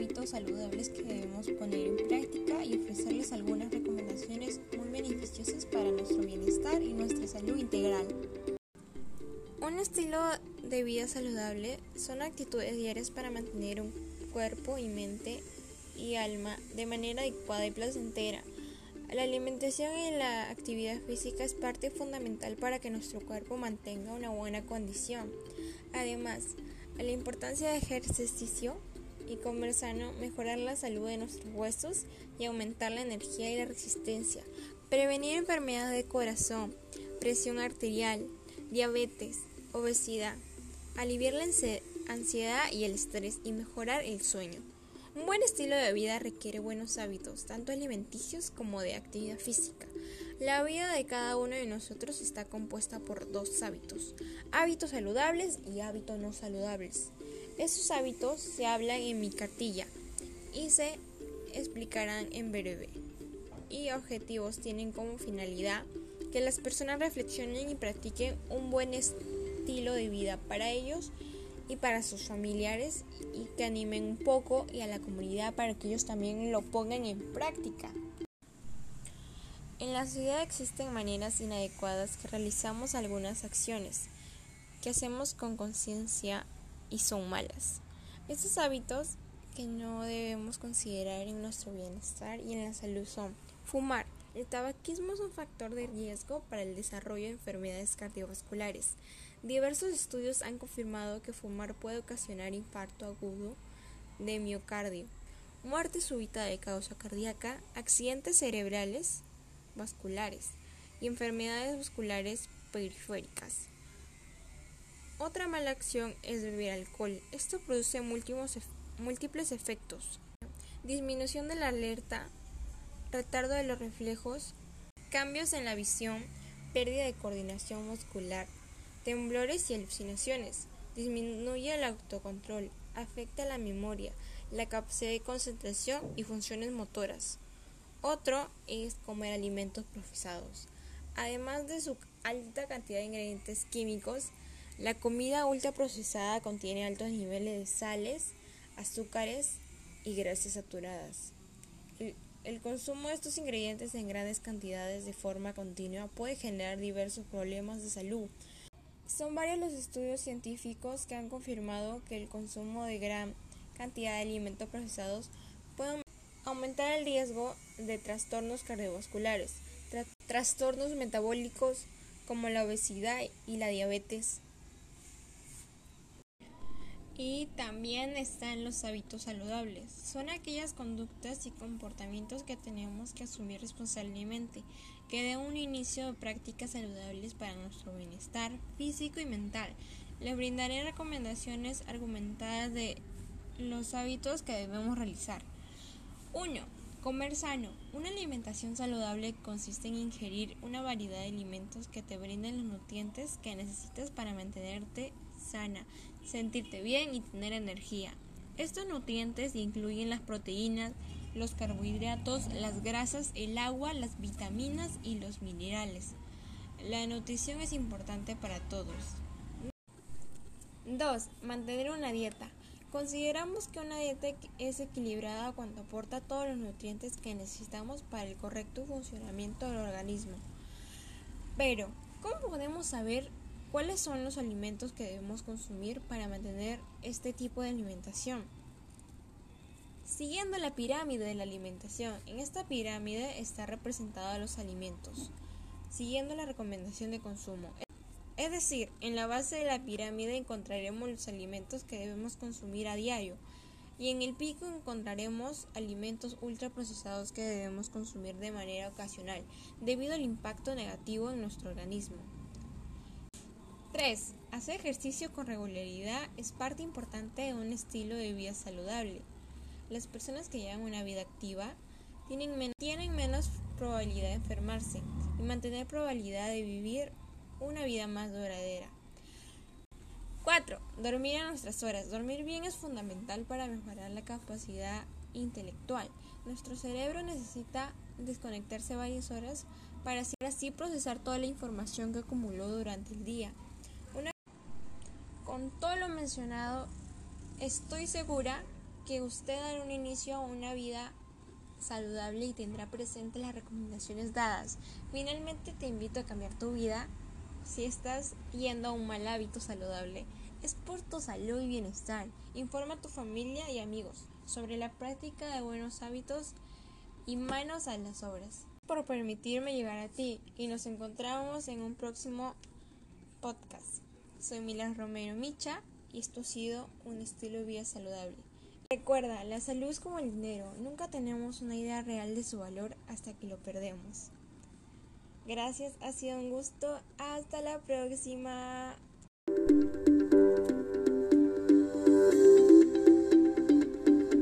hábitos saludables que debemos poner en práctica y ofrecerles algunas recomendaciones muy beneficiosas para nuestro bienestar y nuestra salud integral. Un estilo de vida saludable son actitudes diarias para mantener un cuerpo y mente y alma de manera adecuada y placentera. La alimentación y la actividad física es parte fundamental para que nuestro cuerpo mantenga una buena condición. Además, la importancia de ejercicio y comer sano, mejorar la salud de nuestros huesos y aumentar la energía y la resistencia, prevenir enfermedades de corazón, presión arterial, diabetes, obesidad, aliviar la ansiedad y el estrés y mejorar el sueño. Un buen estilo de vida requiere buenos hábitos, tanto alimenticios como de actividad física. La vida de cada uno de nosotros está compuesta por dos hábitos, hábitos saludables y hábitos no saludables. Esos hábitos se hablan en mi cartilla y se explicarán en breve. Y objetivos tienen como finalidad que las personas reflexionen y practiquen un buen estilo de vida para ellos y para sus familiares y que animen un poco y a la comunidad para que ellos también lo pongan en práctica. En la ciudad existen maneras inadecuadas que realizamos algunas acciones que hacemos con conciencia y son malas. Estos hábitos que no debemos considerar en nuestro bienestar y en la salud son fumar. El tabaquismo es un factor de riesgo para el desarrollo de enfermedades cardiovasculares. Diversos estudios han confirmado que fumar puede ocasionar infarto agudo de miocardio, muerte súbita de causa cardíaca, accidentes cerebrales vasculares y enfermedades musculares periféricas. Otra mala acción es beber alcohol. Esto produce múltiples efectos. Disminución de la alerta, retardo de los reflejos, cambios en la visión, pérdida de coordinación muscular, temblores y alucinaciones, disminuye el autocontrol, afecta la memoria, la capacidad de concentración y funciones motoras. Otro es comer alimentos procesados. Además de su alta cantidad de ingredientes químicos, la comida ultraprocesada contiene altos niveles de sales, azúcares y grasas saturadas. El, el, consumo de estos ingredientes en grandes cantidades de forma continua puede generar diversos problemas de salud, son varios los estudios científicos que han confirmado que el consumo de gran cantidad de alimentos procesados puede aumentar el riesgo de trastornos cardiovasculares, trastornos metabólicos como la obesidad y la diabetes, y también están los hábitos saludables. Son aquellas conductas y comportamientos que tenemos que asumir responsablemente, que den un inicio de prácticas saludables para nuestro bienestar físico y mental. Les brindaré recomendaciones argumentadas de los hábitos que debemos realizar. 1. Comer sano. Una alimentación saludable consiste en ingerir una variedad de alimentos que te brinden los nutrientes que necesitas para mantenerte sana, sentirte bien y tener energía. Estos nutrientes incluyen las proteínas, los carbohidratos, las grasas, el agua, las vitaminas y los minerales. La nutrición es importante para todos. 2. Mantener una dieta. Consideramos que una dieta es equilibrada cuando aporta todos los nutrientes que necesitamos para el correcto funcionamiento del organismo. Pero, ¿cómo podemos saber ¿Cuáles son los alimentos que debemos consumir para mantener este tipo de alimentación? Siguiendo la pirámide de la alimentación, en esta pirámide está representados los alimentos, siguiendo la recomendación de consumo. Es decir, en la base de la pirámide encontraremos los alimentos que debemos consumir a diario y en el pico encontraremos alimentos ultraprocesados que debemos consumir de manera ocasional debido al impacto negativo en nuestro organismo. 3. Hacer ejercicio con regularidad es parte importante de un estilo de vida saludable. Las personas que llevan una vida activa tienen, menos probabilidad de enfermarse y mantener probabilidad de vivir una vida más duradera. 4. Dormir a nuestras horas. Dormir bien es fundamental para mejorar la capacidad intelectual. Nuestro cerebro necesita desconectarse varias horas para así procesar toda la información que acumuló durante el día. Con todo lo mencionado, estoy segura que usted dará un inicio a una vida saludable y tendrá presente las recomendaciones dadas. Finalmente te invito a cambiar tu vida si estás yendo a un mal hábito saludable. Es por tu salud y bienestar. Informa a tu familia y amigos sobre la práctica de buenos hábitos y manos a las obras. Por permitirme llegar a ti y nos encontramos en un próximo podcast. Soy Milas Romero Micha y esto ha sido un estilo de vida saludable. Recuerda, la salud es como el dinero, nunca tenemos una idea real de su valor hasta que lo perdemos. Gracias, ha sido un gusto, hasta la próxima.